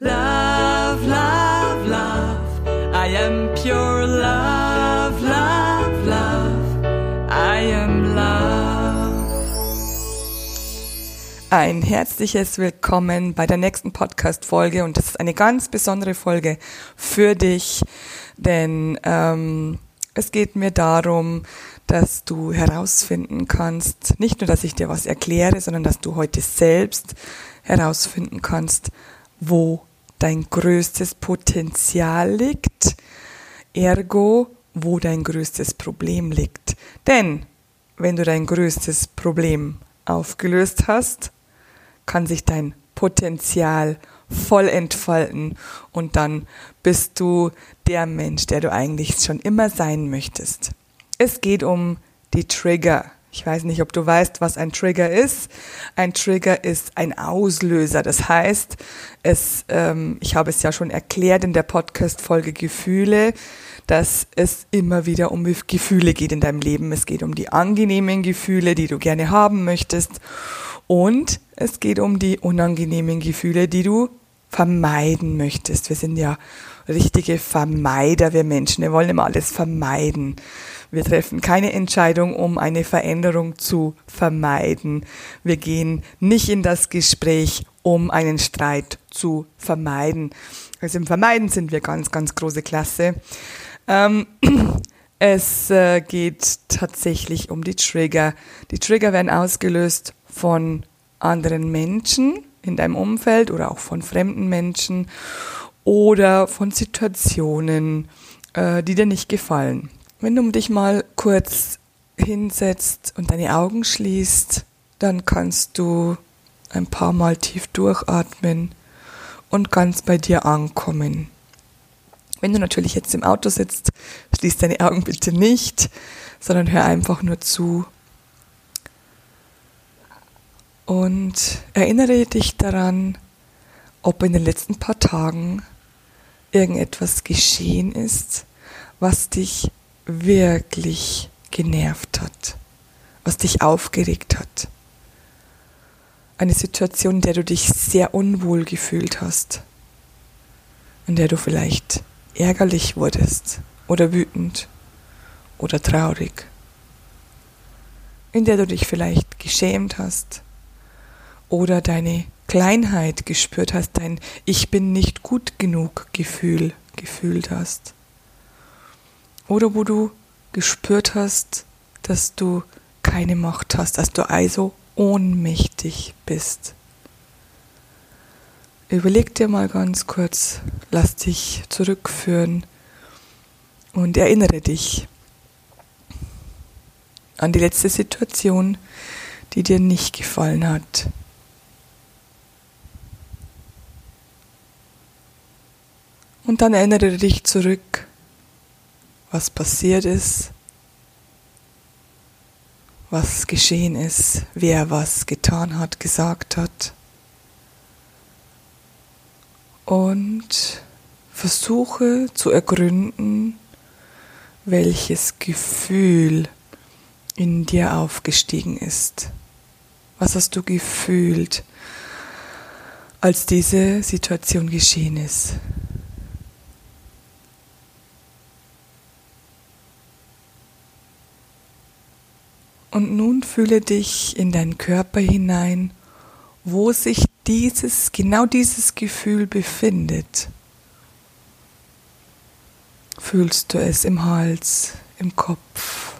Love, love, love. I am pure love, love, love. I am love. Ein herzliches Willkommen bei der nächsten Podcast-Folge und das ist eine ganz besondere Folge für dich, denn ähm, es geht mir darum, dass du herausfinden kannst, nicht nur, dass ich dir was erkläre, sondern dass du heute selbst herausfinden kannst, wo dein größtes Potenzial liegt, ergo, wo dein größtes Problem liegt. Denn wenn du dein größtes Problem aufgelöst hast, kann sich dein Potenzial voll entfalten und dann bist du der Mensch, der du eigentlich schon immer sein möchtest. Es geht um die Trigger. Ich weiß nicht, ob du weißt, was ein Trigger ist. Ein Trigger ist ein Auslöser. Das heißt, es, ähm, ich habe es ja schon erklärt in der Podcast-Folge Gefühle, dass es immer wieder um Gefühle geht in deinem Leben. Es geht um die angenehmen Gefühle, die du gerne haben möchtest. Und es geht um die unangenehmen Gefühle, die du vermeiden möchtest. Wir sind ja richtige Vermeider, wir Menschen. Wir wollen immer alles vermeiden. Wir treffen keine Entscheidung, um eine Veränderung zu vermeiden. Wir gehen nicht in das Gespräch, um einen Streit zu vermeiden. Also im Vermeiden sind wir ganz, ganz große Klasse. Ähm, es äh, geht tatsächlich um die Trigger. Die Trigger werden ausgelöst von anderen Menschen in deinem Umfeld oder auch von fremden Menschen oder von Situationen, äh, die dir nicht gefallen. Wenn du dich mal kurz hinsetzt und deine Augen schließt, dann kannst du ein paar Mal tief durchatmen und ganz bei dir ankommen. Wenn du natürlich jetzt im Auto sitzt, schließ deine Augen bitte nicht, sondern hör einfach nur zu. Und erinnere dich daran, ob in den letzten paar Tagen irgendetwas geschehen ist, was dich wirklich genervt hat, was dich aufgeregt hat. Eine Situation, in der du dich sehr unwohl gefühlt hast, in der du vielleicht ärgerlich wurdest oder wütend oder traurig, in der du dich vielleicht geschämt hast oder deine Kleinheit gespürt hast, dein Ich bin nicht gut genug Gefühl gefühlt hast. Oder wo du gespürt hast, dass du keine Macht hast, dass du also ohnmächtig bist. Überleg dir mal ganz kurz, lass dich zurückführen und erinnere dich an die letzte Situation, die dir nicht gefallen hat. Und dann erinnere dich zurück was passiert ist, was geschehen ist, wer was getan hat, gesagt hat. Und versuche zu ergründen, welches Gefühl in dir aufgestiegen ist. Was hast du gefühlt, als diese Situation geschehen ist? Und nun fühle dich in deinen Körper hinein, wo sich dieses, genau dieses Gefühl befindet. Fühlst du es im Hals, im Kopf,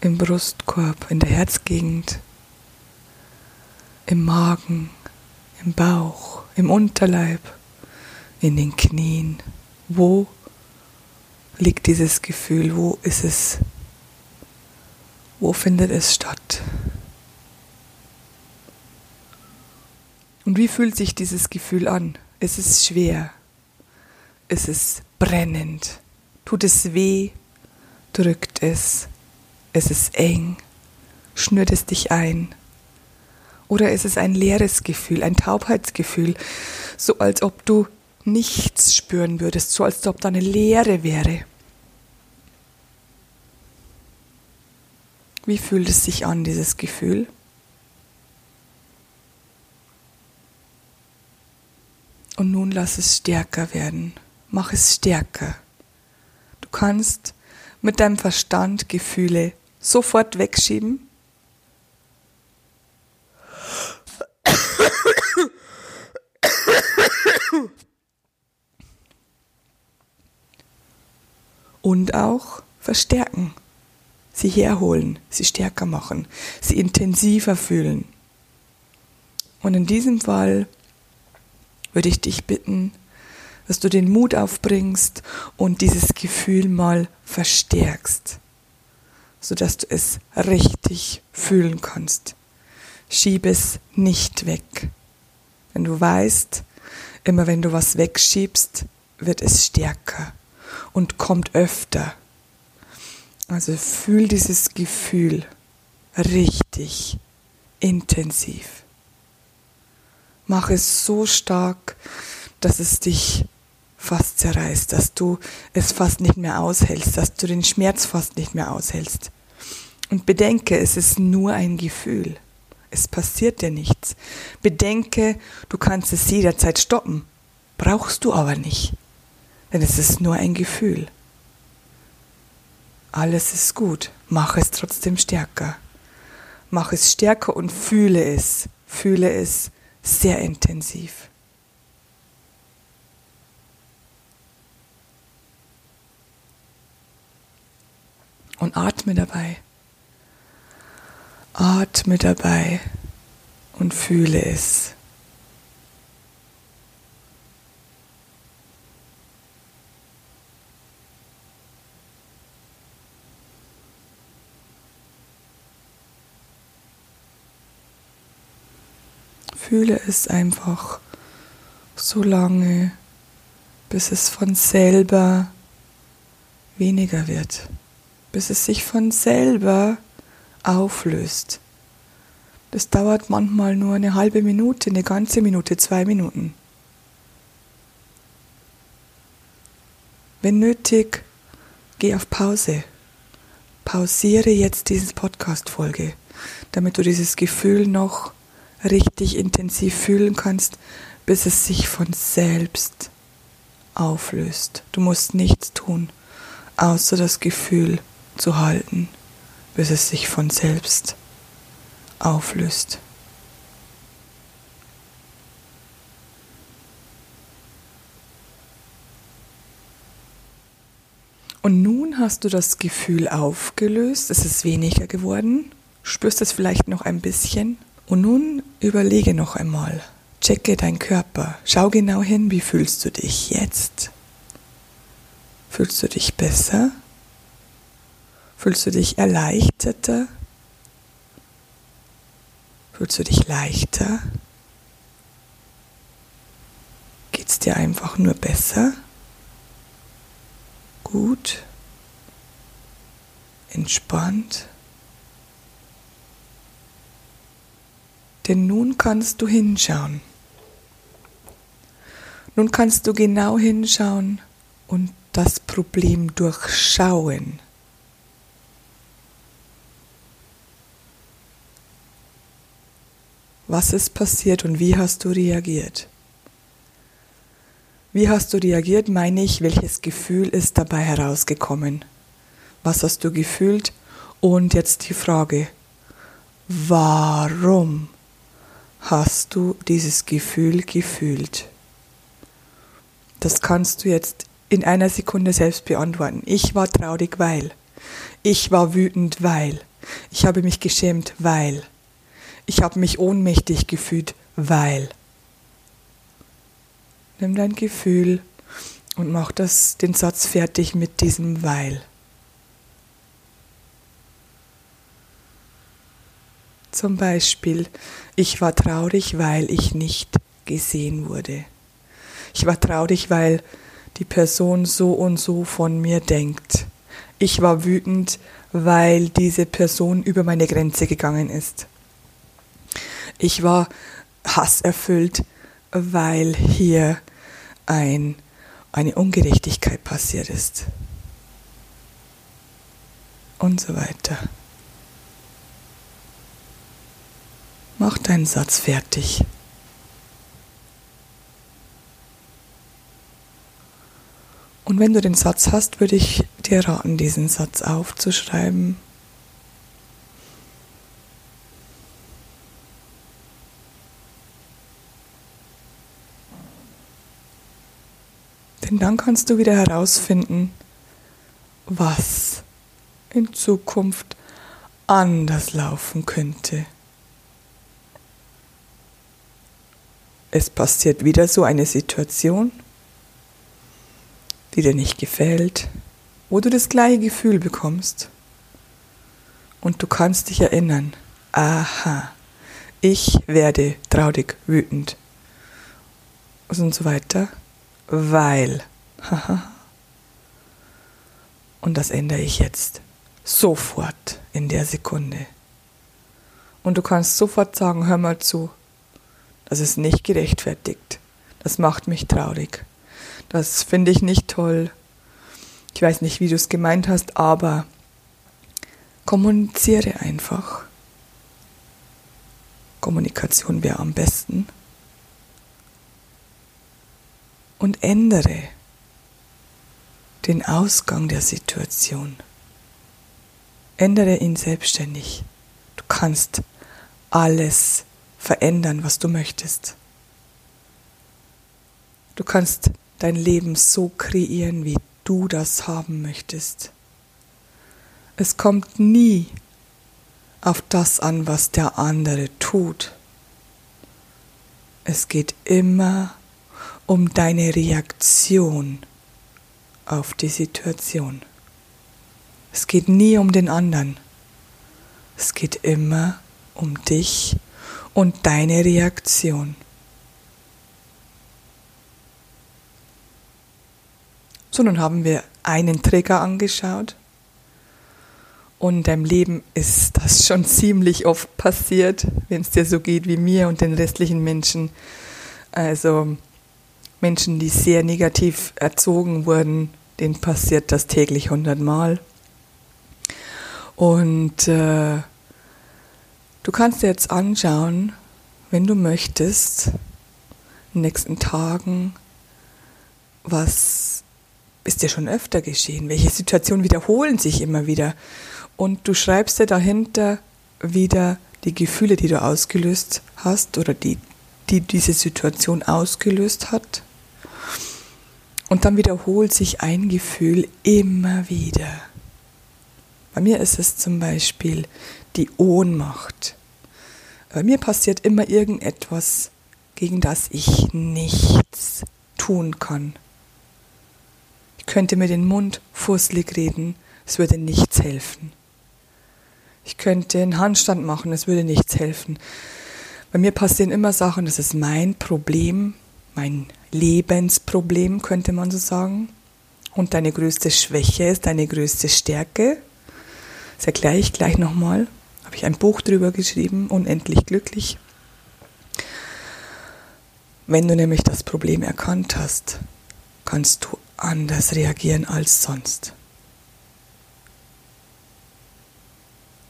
im Brustkorb, in der Herzgegend, im Magen, im Bauch, im Unterleib, in den Knien? Wo liegt dieses Gefühl? Wo ist es wo findet es statt? Und wie fühlt sich dieses Gefühl an? Ist es schwer? Ist es brennend? Tut es weh? Drückt es? Ist es eng? Schnürt es dich ein? Oder ist es ein leeres Gefühl, ein Taubheitsgefühl, so als ob du nichts spüren würdest, so als ob da eine Leere wäre? Wie fühlt es sich an, dieses Gefühl? Und nun lass es stärker werden. Mach es stärker. Du kannst mit deinem Verstand Gefühle sofort wegschieben. Und auch verstärken, sie herholen, sie stärker machen, sie intensiver fühlen. Und in diesem Fall würde ich dich bitten, dass du den Mut aufbringst und dieses Gefühl mal verstärkst, sodass du es richtig fühlen kannst. Schieb es nicht weg. Wenn du weißt, immer wenn du was wegschiebst, wird es stärker und kommt öfter. Also fühl dieses Gefühl richtig intensiv. Mach es so stark, dass es dich fast zerreißt, dass du es fast nicht mehr aushältst, dass du den Schmerz fast nicht mehr aushältst. Und bedenke, es ist nur ein Gefühl. Es passiert dir nichts. Bedenke, du kannst es jederzeit stoppen. Brauchst du aber nicht. Denn es ist nur ein Gefühl. Alles ist gut. Mach es trotzdem stärker. Mach es stärker und fühle es. Fühle es sehr intensiv. und atme dabei. Atme dabei und fühle es. Fühle es einfach so lange, bis es von selber weniger wird bis es sich von selber auflöst. Das dauert manchmal nur eine halbe Minute, eine ganze Minute, zwei Minuten. Wenn nötig, geh auf Pause. Pausiere jetzt diese Podcast-Folge, damit du dieses Gefühl noch richtig intensiv fühlen kannst, bis es sich von selbst auflöst. Du musst nichts tun, außer das Gefühl zu halten, bis es sich von selbst auflöst. Und nun hast du das Gefühl aufgelöst, es ist weniger geworden, spürst es vielleicht noch ein bisschen. Und nun überlege noch einmal, checke deinen Körper, schau genau hin, wie fühlst du dich jetzt? Fühlst du dich besser? Fühlst du dich erleichterter? Fühlst du dich leichter? Geht es dir einfach nur besser? Gut? Entspannt? Denn nun kannst du hinschauen. Nun kannst du genau hinschauen und das Problem durchschauen. Was ist passiert und wie hast du reagiert? Wie hast du reagiert, meine ich, welches Gefühl ist dabei herausgekommen? Was hast du gefühlt? Und jetzt die Frage, warum hast du dieses Gefühl gefühlt? Das kannst du jetzt in einer Sekunde selbst beantworten. Ich war traurig, weil. Ich war wütend, weil. Ich habe mich geschämt, weil. Ich habe mich ohnmächtig gefühlt, weil. Nimm dein Gefühl und mach das, den Satz fertig mit diesem weil. Zum Beispiel, ich war traurig, weil ich nicht gesehen wurde. Ich war traurig, weil die Person so und so von mir denkt. Ich war wütend, weil diese Person über meine Grenze gegangen ist. Ich war hasserfüllt, weil hier ein, eine Ungerechtigkeit passiert ist. Und so weiter. Mach deinen Satz fertig. Und wenn du den Satz hast, würde ich dir raten, diesen Satz aufzuschreiben. Denn dann kannst du wieder herausfinden, was in Zukunft anders laufen könnte. Es passiert wieder so eine Situation, die dir nicht gefällt, wo du das gleiche Gefühl bekommst. Und du kannst dich erinnern, aha, ich werde traurig, wütend und so weiter, weil, haha, und das ändere ich jetzt sofort in der Sekunde. Und du kannst sofort sagen, hör mal zu, das ist nicht gerechtfertigt. Das macht mich traurig. Das finde ich nicht toll. Ich weiß nicht, wie du es gemeint hast, aber kommuniziere einfach. Kommunikation wäre am besten. Und ändere den Ausgang der Situation. Ändere ihn selbstständig. Du kannst alles verändern, was du möchtest. Du kannst dein Leben so kreieren, wie du das haben möchtest. Es kommt nie auf das an, was der andere tut. Es geht immer um deine Reaktion auf die Situation. Es geht nie um den anderen. Es geht immer um dich und deine Reaktion. So, nun haben wir einen Trigger angeschaut. Und in deinem Leben ist das schon ziemlich oft passiert, wenn es dir so geht wie mir und den restlichen Menschen. Also Menschen, die sehr negativ erzogen wurden, denen passiert das täglich hundertmal. Und äh, du kannst dir jetzt anschauen, wenn du möchtest, in den nächsten Tagen, was ist dir schon öfter geschehen? Welche Situationen wiederholen sich immer wieder? Und du schreibst dir dahinter wieder die Gefühle, die du ausgelöst hast oder die, die diese Situation ausgelöst hat. Und dann wiederholt sich ein Gefühl immer wieder. Bei mir ist es zum Beispiel die Ohnmacht. Bei mir passiert immer irgendetwas, gegen das ich nichts tun kann könnte mir den Mund fusselig reden, es würde nichts helfen. Ich könnte einen Handstand machen, es würde nichts helfen. Bei mir passieren immer Sachen, das ist mein Problem, mein Lebensproblem, könnte man so sagen. Und deine größte Schwäche ist deine größte Stärke. Das erkläre ich gleich nochmal. Habe ich ein Buch drüber geschrieben, Unendlich glücklich. Wenn du nämlich das Problem erkannt hast, kannst du anders reagieren als sonst.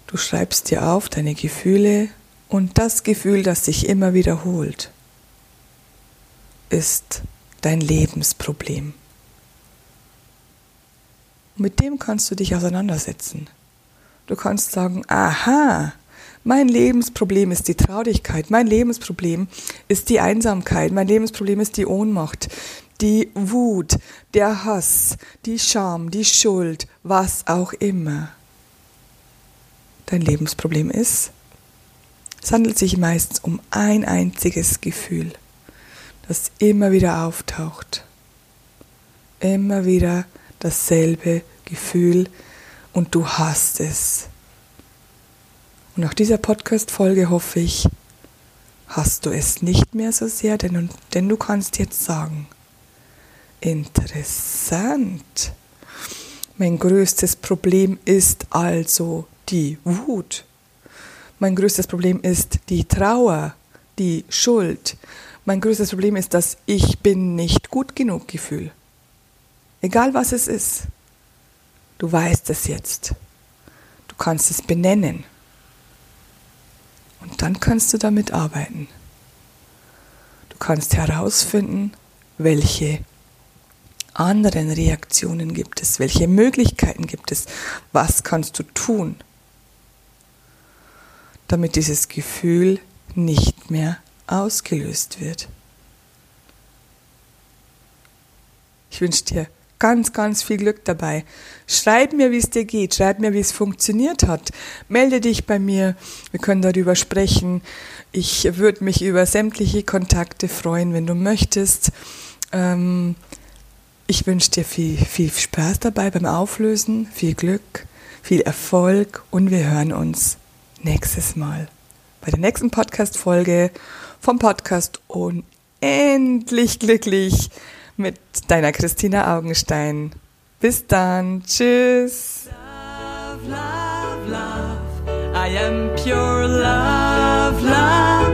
Du schreibst dir auf deine Gefühle und das Gefühl, das sich immer wiederholt, ist dein Lebensproblem. Mit dem kannst du dich auseinandersetzen. Du kannst sagen, aha, mein Lebensproblem ist die Traurigkeit, mein Lebensproblem ist die Einsamkeit, mein Lebensproblem ist die Ohnmacht, die Wut, der Hass, die Scham, die Schuld, was auch immer dein Lebensproblem ist. Es handelt sich meistens um ein einziges Gefühl, das immer wieder auftaucht. Immer wieder dasselbe Gefühl und du hast es. Und nach dieser Podcast-Folge hoffe ich, hast du es nicht mehr so sehr, denn, denn du kannst jetzt sagen, Interessant. Mein größtes Problem ist also die Wut. Mein größtes Problem ist die Trauer, die Schuld. Mein größtes Problem ist das Ich bin nicht gut genug Gefühl. Egal was es ist. Du weißt es jetzt. Du kannst es benennen. Und dann kannst du damit arbeiten. Du kannst herausfinden, welche anderen Reaktionen gibt es? Welche Möglichkeiten gibt es? Was kannst du tun, damit dieses Gefühl nicht mehr ausgelöst wird? Ich wünsche dir ganz, ganz viel Glück dabei. Schreib mir, wie es dir geht. Schreib mir, wie es funktioniert hat. Melde dich bei mir. Wir können darüber sprechen. Ich würde mich über sämtliche Kontakte freuen, wenn du möchtest. Ähm, ich wünsche dir viel, viel Spaß dabei beim Auflösen, viel Glück, viel Erfolg und wir hören uns nächstes Mal bei der nächsten Podcast-Folge vom Podcast Unendlich Glücklich mit deiner Christina Augenstein. Bis dann. Tschüss. Love, love, love. I am pure love, love.